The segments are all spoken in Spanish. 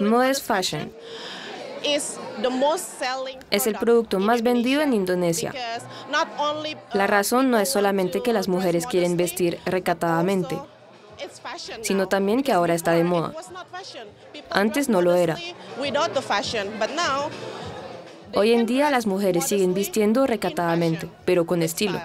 Modest Fashion es el producto más vendido en Indonesia. La razón no es solamente que las mujeres quieren vestir recatadamente, sino también que ahora está de moda. Antes no lo era. Hoy en día las mujeres siguen vistiendo recatadamente, pero con estilo.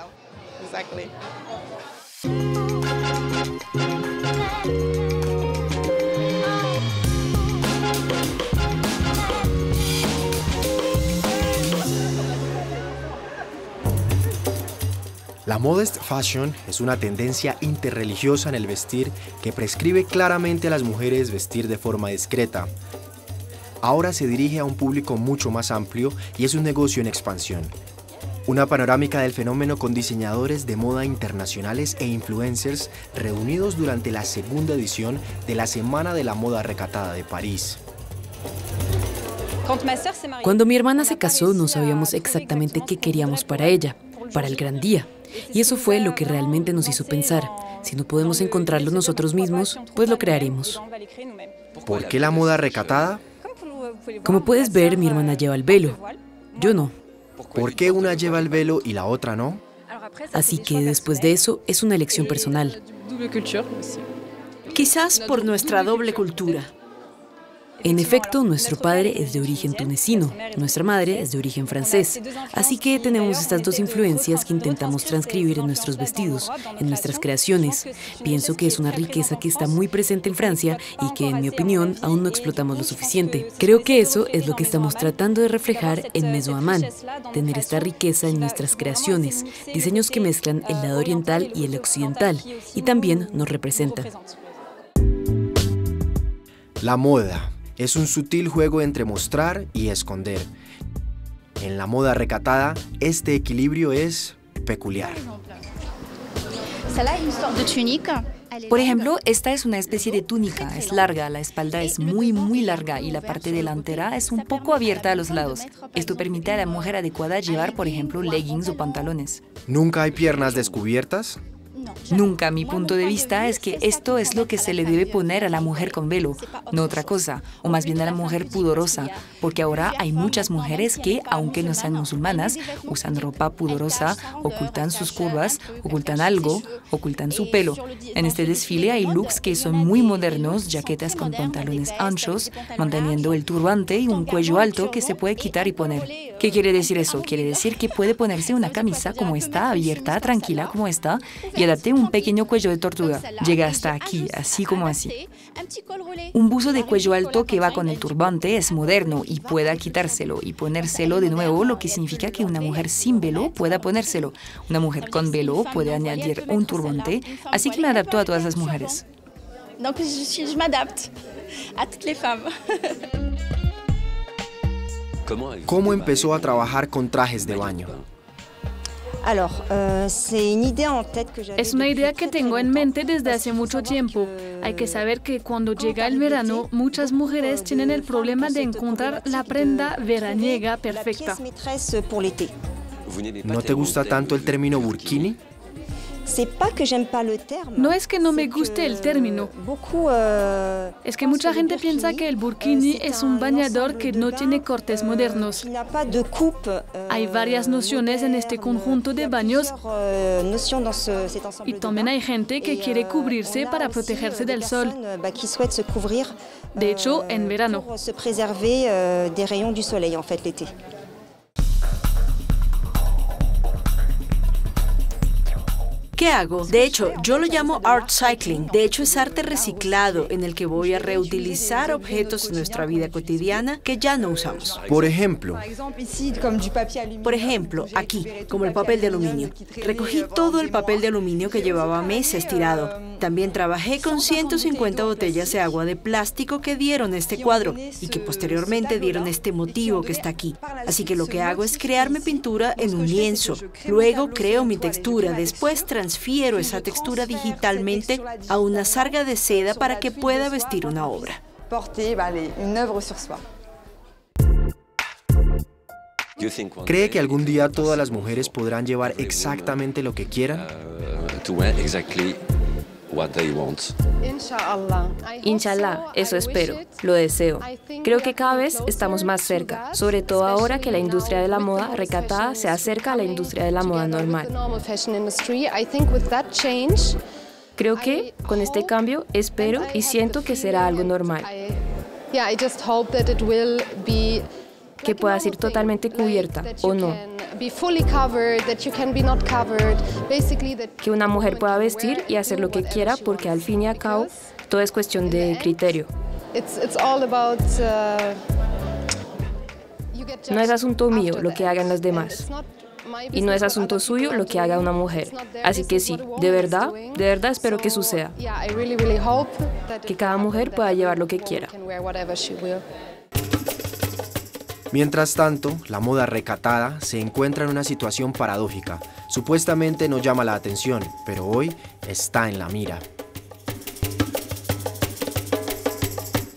La modest fashion es una tendencia interreligiosa en el vestir que prescribe claramente a las mujeres vestir de forma discreta. Ahora se dirige a un público mucho más amplio y es un negocio en expansión. Una panorámica del fenómeno con diseñadores de moda internacionales e influencers reunidos durante la segunda edición de la Semana de la Moda Recatada de París. Cuando mi hermana se casó no sabíamos exactamente qué queríamos para ella, para el gran día. Y eso fue lo que realmente nos hizo pensar. Si no podemos encontrarlo nosotros mismos, pues lo crearemos. ¿Por qué la moda recatada? Como puedes ver, mi hermana lleva el velo. Yo no. ¿Por qué una lleva el velo y la otra no? Así que después de eso es una elección personal. Quizás por nuestra doble cultura. En efecto, nuestro padre es de origen tunecino, nuestra madre es de origen francés, así que tenemos estas dos influencias que intentamos transcribir en nuestros vestidos, en nuestras creaciones. Pienso que es una riqueza que está muy presente en Francia y que, en mi opinión, aún no explotamos lo suficiente. Creo que eso es lo que estamos tratando de reflejar en Mesoamán, tener esta riqueza en nuestras creaciones, diseños que mezclan el lado oriental y el occidental, y también nos representan. La moda es un sutil juego entre mostrar y esconder. En la moda recatada, este equilibrio es peculiar. Por ejemplo, esta es una especie de túnica, es larga, la espalda es muy muy larga y la parte delantera es un poco abierta a los lados. Esto permite a la mujer adecuada llevar, por ejemplo, leggings o pantalones. ¿Nunca hay piernas descubiertas? Nunca. Mi punto de vista es que esto es lo que se le debe poner a la mujer con velo, no otra cosa, o más bien a la mujer pudorosa, porque ahora hay muchas mujeres que, aunque no sean musulmanas, usan ropa pudorosa, ocultan sus curvas, ocultan algo, ocultan su pelo. En este desfile hay looks que son muy modernos, jaquetas con pantalones anchos, manteniendo el turbante y un cuello alto que se puede quitar y poner. ¿Qué quiere decir eso? Quiere decir que puede ponerse una camisa como esta, abierta, tranquila como esta, y un pequeño cuello de tortuga. Llega hasta aquí, así como así. Un buzo de cuello alto que va con el turbante es moderno y pueda quitárselo y ponérselo de nuevo, lo que significa que una mujer sin velo pueda ponérselo. Una mujer con velo puede añadir un turbante, así que me adapto a todas las mujeres. ¿Cómo empezó a trabajar con trajes de baño? Euh, es una idea que tengo en mente desde hace mucho tiempo. Hay que saber que cuando llega el verano, muchas mujeres tienen el problema de encontrar la prenda veraniega perfecta. ¿No te gusta tanto el término burkini? No es que no me guste el término. Euh, es que mucha gente piensa que el burkini es un bañador que no tiene cortes modernos. Euh, Hay varias nociones en este conjunto de baños y también hay gente que quiere cubrirse para protegerse del sol. De hecho, en verano. ¿Qué hago? De hecho, yo lo llamo art cycling. De hecho, es arte reciclado en el que voy a reutilizar objetos de nuestra vida cotidiana que ya no usamos. Por ejemplo, por ejemplo, aquí, como el papel de aluminio. Recogí todo el papel de aluminio que llevaba meses tirado. También trabajé con 150 botellas de agua de plástico que dieron este cuadro y que posteriormente dieron este motivo que está aquí. Así que lo que hago es crearme pintura en un lienzo. Luego creo mi textura. Después transfiero esa textura digitalmente a una sarga de seda para que pueda vestir una obra. ¿Cree que algún día todas las mujeres podrán llevar exactamente lo que quieran? Uh, Inshallah, eso espero, lo deseo. Creo que cada vez estamos más cerca, sobre todo ahora que la industria de la moda recatada se acerca a la industria de la moda normal. Creo que con este cambio espero y siento que será algo normal. Que puedas ir totalmente cubierta o no. Que una mujer pueda vestir y hacer lo que quiera porque al fin y al cabo todo es cuestión de criterio. No es asunto mío lo que hagan las demás. Y no es asunto suyo lo que haga una mujer. Así que sí, de verdad, de verdad espero que suceda. Que cada mujer pueda llevar lo que quiera. Mientras tanto, la moda recatada se encuentra en una situación paradójica. Supuestamente no llama la atención, pero hoy está en la mira.